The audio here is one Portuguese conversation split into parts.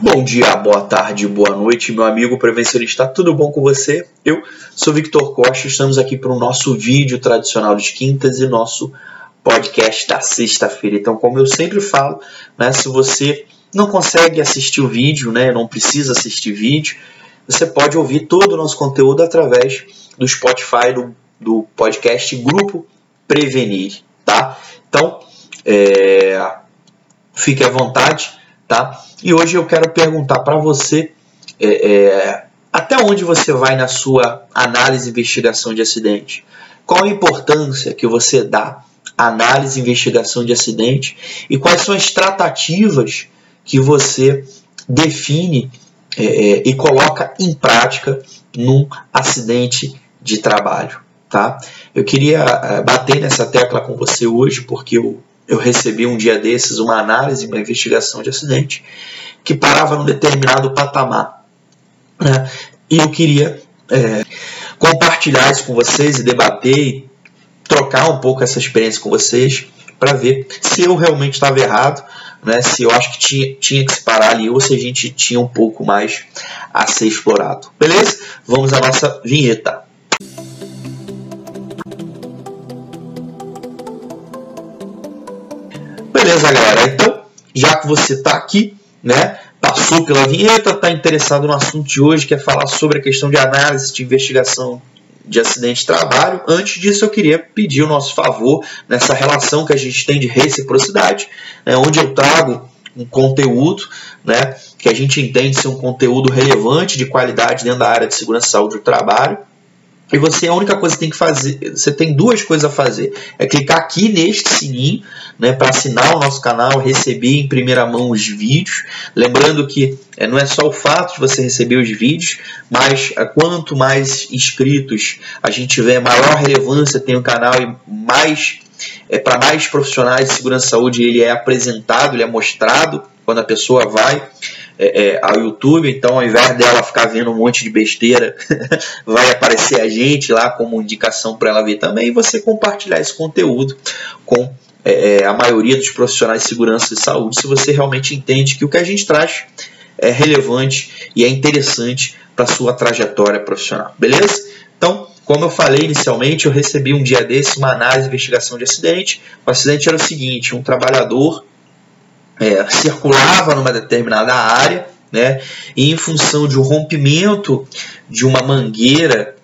Bom dia, boa tarde, boa noite, meu amigo prevencionista, tudo bom com você? Eu sou Victor Costa, estamos aqui para o nosso vídeo tradicional de quintas e nosso podcast da sexta-feira. Então, como eu sempre falo, né, se você não consegue assistir o vídeo, né, não precisa assistir vídeo, você pode ouvir todo o nosso conteúdo através do Spotify, do, do podcast Grupo Prevenir, tá? Então, é, fique à vontade, tá? E hoje eu quero perguntar para você é, é, até onde você vai na sua análise e investigação de acidente. Qual a importância que você dá à análise e investigação de acidente e quais são as tratativas que você define é, é e coloca em prática num acidente de trabalho, tá? Eu queria é, bater nessa tecla com você hoje porque eu eu recebi um dia desses uma análise, uma investigação de acidente que parava num determinado patamar. Né? E eu queria é, compartilhar isso com vocês e debater e trocar um pouco essa experiência com vocês para ver se eu realmente estava errado, né? se eu acho que tinha, tinha que se parar ali ou se a gente tinha um pouco mais a ser explorado. Beleza? Vamos à nossa vinheta. Beleza, galera? Então, já que você está aqui, né, passou pela vinheta, está interessado no assunto de hoje, quer falar sobre a questão de análise de investigação de acidente de trabalho. Antes disso, eu queria pedir o nosso favor nessa relação que a gente tem de reciprocidade, né, onde eu trago um conteúdo né, que a gente entende ser um conteúdo relevante, de qualidade dentro da área de segurança e saúde do trabalho, e você, a única coisa que tem que fazer, você tem duas coisas a fazer. É clicar aqui neste sininho, né, para assinar o nosso canal, receber em primeira mão os vídeos. Lembrando que é, não é só o fato de você receber os vídeos, mas é, quanto mais inscritos a gente tiver, maior relevância tem o canal e mais é, para mais profissionais de segurança e saúde ele é apresentado, ele é mostrado quando a pessoa vai é, é, ao YouTube, então ao invés dela ficar vendo um monte de besteira, vai aparecer a gente lá como indicação para ela ver também e você compartilhar esse conteúdo com é, é, a maioria dos profissionais de segurança e saúde, se você realmente entende que o que a gente traz é relevante e é interessante para sua trajetória profissional, beleza? Então, como eu falei inicialmente, eu recebi um dia desse uma análise de investigação de acidente. O acidente era o seguinte: um trabalhador é, circulava numa determinada área, né, e em função de um rompimento de uma mangueira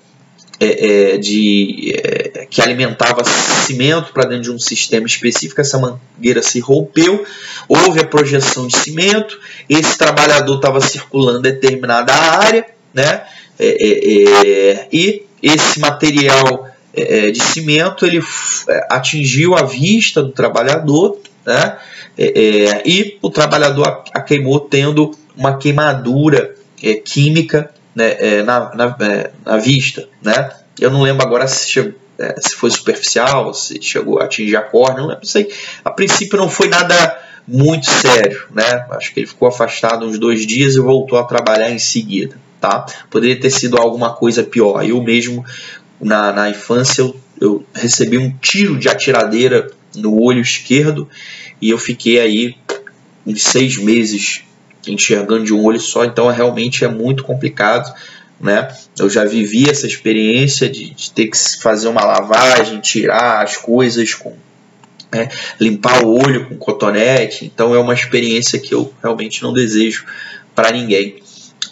é, é, de, é, que alimentava cimento para dentro de um sistema específico, essa mangueira se rompeu, houve a projeção de cimento, esse trabalhador estava circulando determinada área, né, é, é, e esse material de cimento ele atingiu a vista do trabalhador, né, é, é, e o trabalhador a, queimou tendo uma queimadura é, química né, é, na, na, é, na, vista. Né? Eu não lembro agora se, chegou, é, se foi superficial, se chegou a atingir a córnea, não lembro, sei. A princípio não foi nada muito sério, né? Acho que ele ficou afastado uns dois dias e voltou a trabalhar em seguida, tá? Poderia ter sido alguma coisa pior. Eu mesmo, na, na infância, eu, eu recebi um tiro de atiradeira no olho esquerdo e eu fiquei aí uns seis meses enxergando de um olho só, então é, realmente é muito complicado. Né? Eu já vivi essa experiência de, de ter que fazer uma lavagem, tirar as coisas com né? limpar o olho com cotonete, então é uma experiência que eu realmente não desejo para ninguém.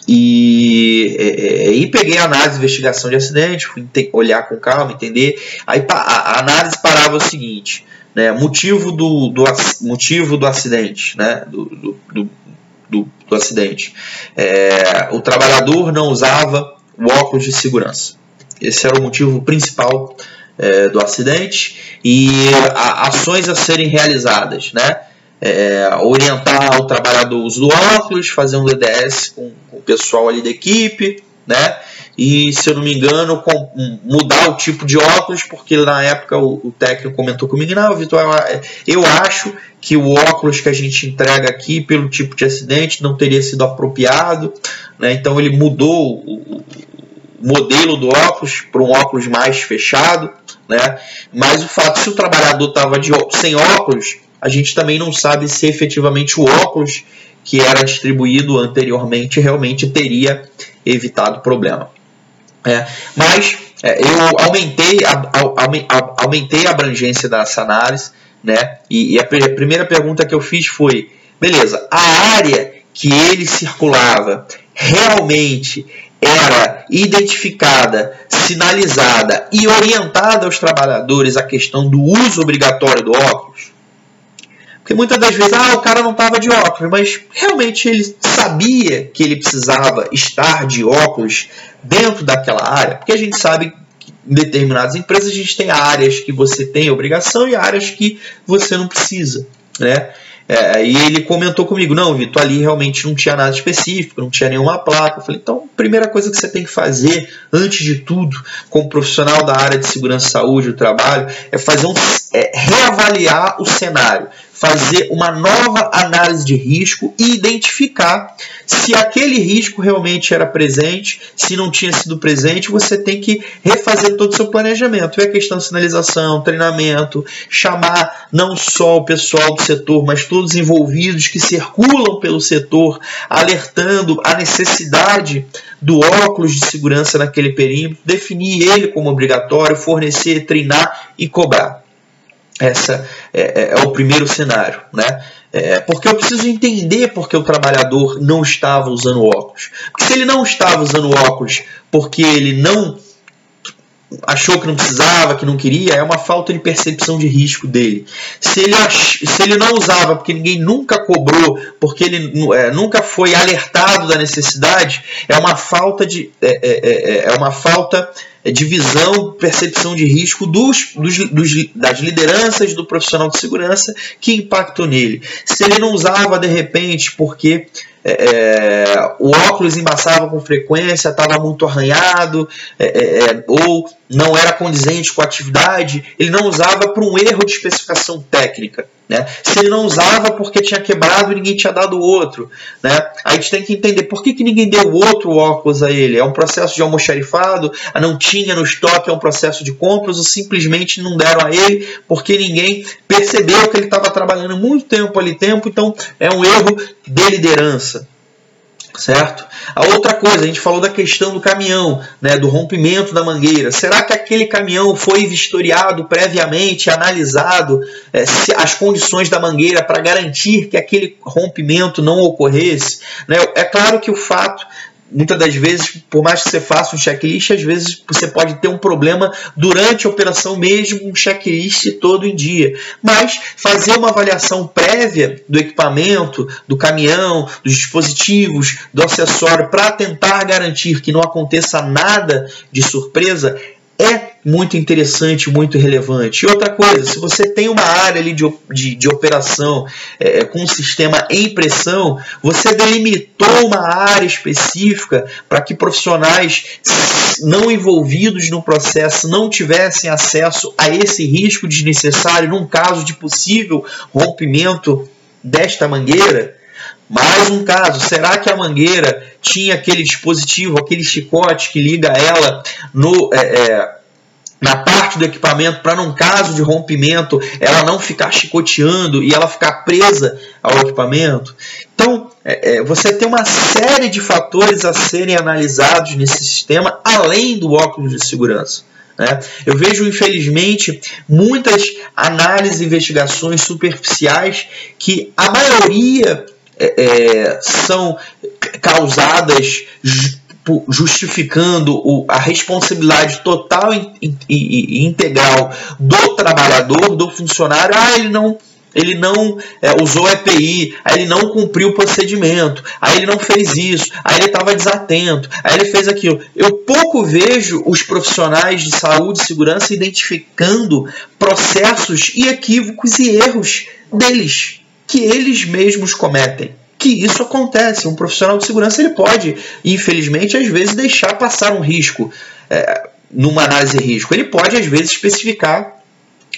E, é, é, e peguei a análise de investigação de acidente, fui olhar com calma, entender. Aí a, análise parava o seguinte: né, motivo, do, do, motivo do acidente, né, do, do, do acidente. É, o trabalhador não usava o óculos de segurança. Esse era o motivo principal é, do acidente e a, ações a serem realizadas, né? É, orientar o trabalhador uso do óculos, fazer um DDS com, com o pessoal ali da equipe, né? e, se eu não me engano, com, mudar o tipo de óculos, porque na época o, o técnico comentou comigo, não, Vitor, eu acho que o óculos que a gente entrega aqui, pelo tipo de acidente, não teria sido apropriado, né? então ele mudou o, modelo do óculos para um óculos mais fechado, né? mas o fato, se o trabalhador estava sem óculos, a gente também não sabe se efetivamente o óculos que era distribuído anteriormente realmente teria evitado o problema. É, mas é, eu aumentei a, a, a, aumentei a abrangência dessa análise, né? E, e a, primeira pergunta que eu fiz foi: beleza, a área que ele circulava realmente era identificada, sinalizada e orientada aos trabalhadores a questão do uso obrigatório do óculos? Porque muitas das vezes, ah, o cara não estava de óculos, mas realmente ele sabia que ele precisava estar de óculos dentro daquela área, porque a gente sabe que em determinadas empresas a gente tem áreas que você tem obrigação e áreas que você não precisa, né? É, e ele comentou comigo, não, Vitor, ali realmente não tinha nada específico, não tinha nenhuma placa. Eu falei, então, primeira coisa que você tem que fazer, antes de tudo, como profissional da área de segurança saúde do trabalho, é fazer um, é, reavaliar o cenário fazer uma nova análise de risco e identificar se aquele risco realmente era presente, se não tinha sido presente, você tem que refazer todo o seu planejamento. É a questão de sinalização, treinamento, chamar não só o pessoal do setor, mas todos os envolvidos que circulam pelo setor, alertando a necessidade do óculos de segurança naquele perímetro, definir ele como obrigatório, fornecer, treinar e cobrar. Essa é, é, é, o primeiro cenário, né? É, porque eu preciso entender porque o trabalhador não estava usando óculos. Porque se ele não estava usando óculos porque ele não achou que não precisava, que não queria, é uma falta de percepção de risco dele. Se ele, ach... se ele não usava porque ninguém nunca cobrou, porque ele é, nunca foi alertado da necessidade, é uma falta de é, é, é, é uma falta de visão, percepção de risco dos, dos, dos, das lideranças do profissional de segurança que impactou nele. Se ele não usava de repente porque é, é, o óculos embaçava com frequência, estava muito arranhado, é, é, é, ou não era condizente com a atividade, ele não usava por um erro de especificação técnica. Né? Se ele não usava porque tinha quebrado e ninguém tinha dado outro. Né? A gente tem que entender por que, que ninguém deu outro óculos a ele. É um processo de almoxarifado, não tinha no estoque, é um processo de compras, ou simplesmente não deram a ele porque ninguém percebeu que ele estava trabalhando muito tempo ali tempo, então é um erro de liderança certo? A outra coisa, a gente falou da questão do caminhão, né, do rompimento da mangueira. Será que aquele caminhão foi vistoriado previamente, analisado é, as condições da mangueira para garantir que aquele rompimento não ocorresse? Né? É claro que o fato muitas das vezes, por mais que você faça um checklist, às vezes você pode ter um problema durante a operação mesmo, um checklist todo em dia. Mas fazer uma avaliação prévia do equipamento, do caminhão, dos dispositivos, do acessório, para tentar garantir que não aconteça nada de surpresa, é muito interessante, muito relevante. E outra coisa, se você tem uma área ali de, de, de operação é, com um sistema em pressão, você delimitou uma área específica para que profissionais não envolvidos no processo não tivessem acesso a esse risco desnecessário num caso de possível rompimento desta mangueira. Mais um caso, será que a mangueira tinha aquele dispositivo, aquele chicote que liga ela no, é, é, na parte do equipamento para, num caso de rompimento, ela não ficar chicoteando e ela ficar presa ao equipamento? Então, é, é, você tem uma série de fatores a serem analisados nesse sistema, além do óculos de segurança. Né? Eu vejo, infelizmente, muitas análises e investigações superficiais que a maioria é, é, são causadas justificando a responsabilidade total e integral do trabalhador, do funcionário. Ah, ele não ele não é, usou EPI, aí ele não cumpriu o procedimento, aí ele não fez isso, aí ele estava desatento, aí ele fez aquilo. Eu pouco vejo os profissionais de saúde e segurança identificando processos e equívocos e erros deles que eles mesmos cometem. Que isso acontece. Um profissional de segurança ele pode, infelizmente, às vezes deixar passar um risco é, numa análise de risco. Ele pode, às vezes, especificar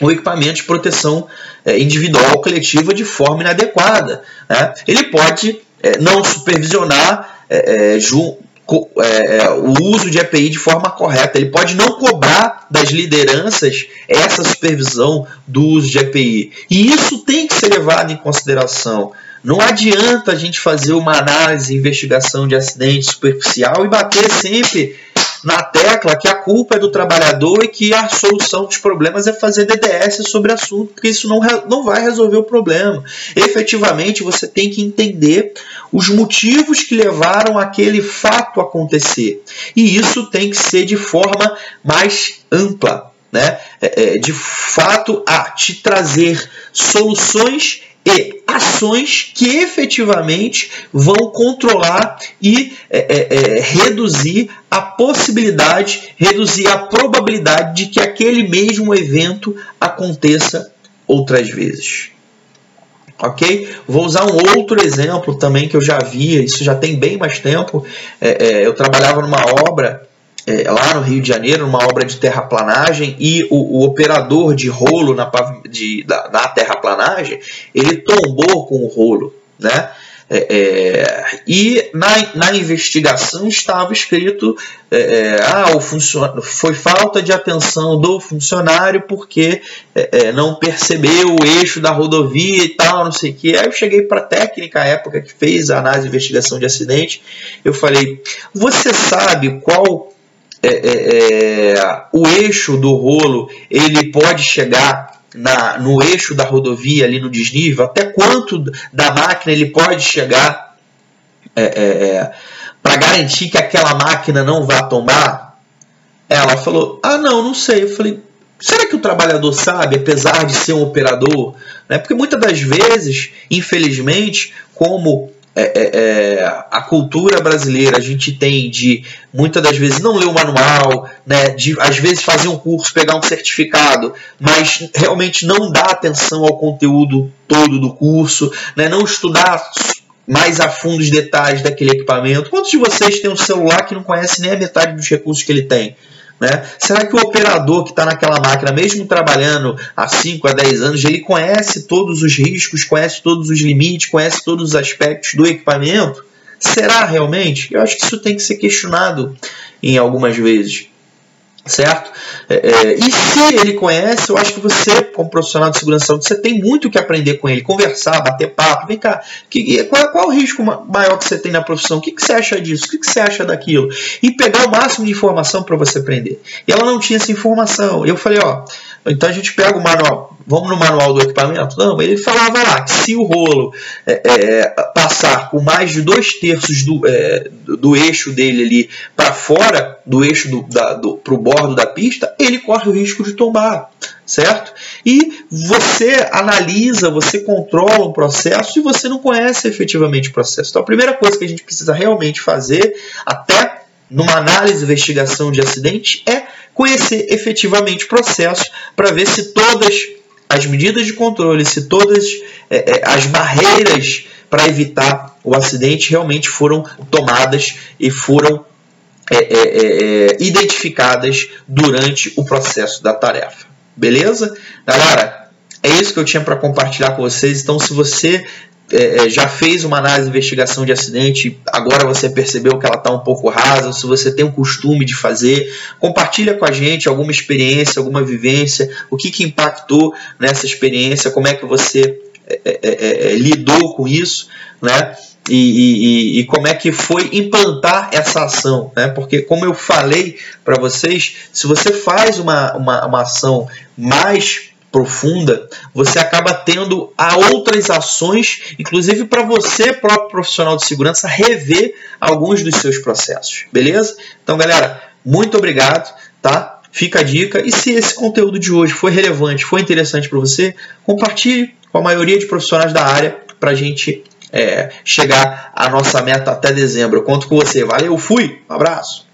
o equipamento de proteção é, individual ou coletiva de forma inadequada. Né? Ele pode é, não supervisionar é, é, é, o uso de API de forma correta. Ele pode não cobrar das lideranças essa supervisão do uso de API. E isso tem que ser levado em consideração. Não adianta a gente fazer uma análise, investigação de acidente superficial e bater sempre na tecla que a culpa é do trabalhador e que a solução dos problemas é fazer DDS sobre o assunto, porque isso não, não vai resolver o problema. Efetivamente, você tem que entender os motivos que levaram aquele fato a acontecer. E isso tem que ser de forma mais ampla, né? É, é de fato a te trazer soluções e ações que efetivamente vão controlar e é, é, é, reduzir a possibilidade, reduzir a probabilidade de que aquele mesmo evento aconteça outras vezes. Ok? Vou usar um outro exemplo também que eu já vi, isso já tem bem mais tempo. É, é, eu trabalhava numa obra é, lá no Rio de Janeiro, numa obra de terraplanagem, e o, o operador de rolo na, de, da, na terraplanagem, ele tombou com o rolo, né? É, é, e na, na investigação estava escrito é, é ah, o foi falta de atenção do funcionário porque é, é, não percebeu o eixo da rodovia e tal, não sei o que. Aí eu cheguei para a técnica época que fez a análise de investigação de acidente. Eu falei: Você sabe qual é, o eixo do rolo ele pode chegar na, no eixo da rodovia, ali no desnível, até quanto da máquina ele pode chegar é, é, é para garantir que aquela máquina não vá tombar? Ela falou: Ah, não, não sei. Eu falei: Será que o trabalhador sabe, apesar de ser um operador? Né? Porque muitas das vezes, infelizmente, como é, é, é, a cultura brasileira a gente tem de muitas das vezes não ler o manual, né, de às vezes fazer um curso, pegar um certificado, mas realmente não dar atenção ao conteúdo todo do curso, né, não estudar mais a fundo os detalhes daquele equipamento. Quantos de vocês têm um celular que não conhece nem a metade dos recursos que ele tem? Né? Será que o operador que está naquela máquina, mesmo trabalhando há 5 a 10 anos, ele conhece todos os riscos, conhece todos os limites, conhece todos os aspectos do equipamento? Será realmente? Eu acho que isso tem que ser questionado em algumas vezes certo? É, é, e se ele conhece, eu acho que você, como profissional de segurança, você tem muito que aprender com ele, conversar, bater papo, vem cá, que, qual, qual o risco maior que você tem na profissão? O que, que você acha disso? O que, que você acha daquilo? E pegar o máximo de informação para você aprender. E ela não tinha essa informação. Eu falei, ó, então a gente pega o manual, vamos no manual do equipamento? Não, ele falava lá que se o rolo é, é, passar com mais de dois terços do, é, do eixo dele ali para fora, do eixo do, da, do, bordo da pista, ele corre o risco de tombar, certo? E você analisa, você controla um processo e você não conhece efetivamente o processo. Então a primeira coisa que a gente precisa realmente fazer, até numa análise de investigação de acidente, é conhecer efetivamente o processo para ver se todas as medidas de controle, se todas é, é, as barreiras para evitar o acidente realmente foram tomadas e foram é, é, é, é identificadas durante o processo da tarefa. Beleza? Galera, é isso que eu tinha para compartilhar com vocês. Então, se você é, é, já fez uma análise de investigação de acidente, agora você percebeu que ela está um pouco rasa, se você tem o costume de fazer, compartilha com a gente alguma experiência, alguma vivência, o que, que impactou nessa experiência, como é que você é, é, é, é lidou com isso, né? E, e, e, como é que foi implantar essa ação, né? Porque como eu falei para vocês, se você faz uma, uma, uma ação mais profunda, você acaba tendo a outras ações, inclusive para você, próprio profissional de segurança, rever alguns dos seus processos. Beleza? Então, galera, muito obrigado, tá? Fica a dica. E se esse conteúdo de hoje foi relevante, foi interessante para você, compartilhe com a maioria de profissionais da área para a gente é, chegar à nossa meta até dezembro. Eu conto com você. Valeu, fui, um abraço.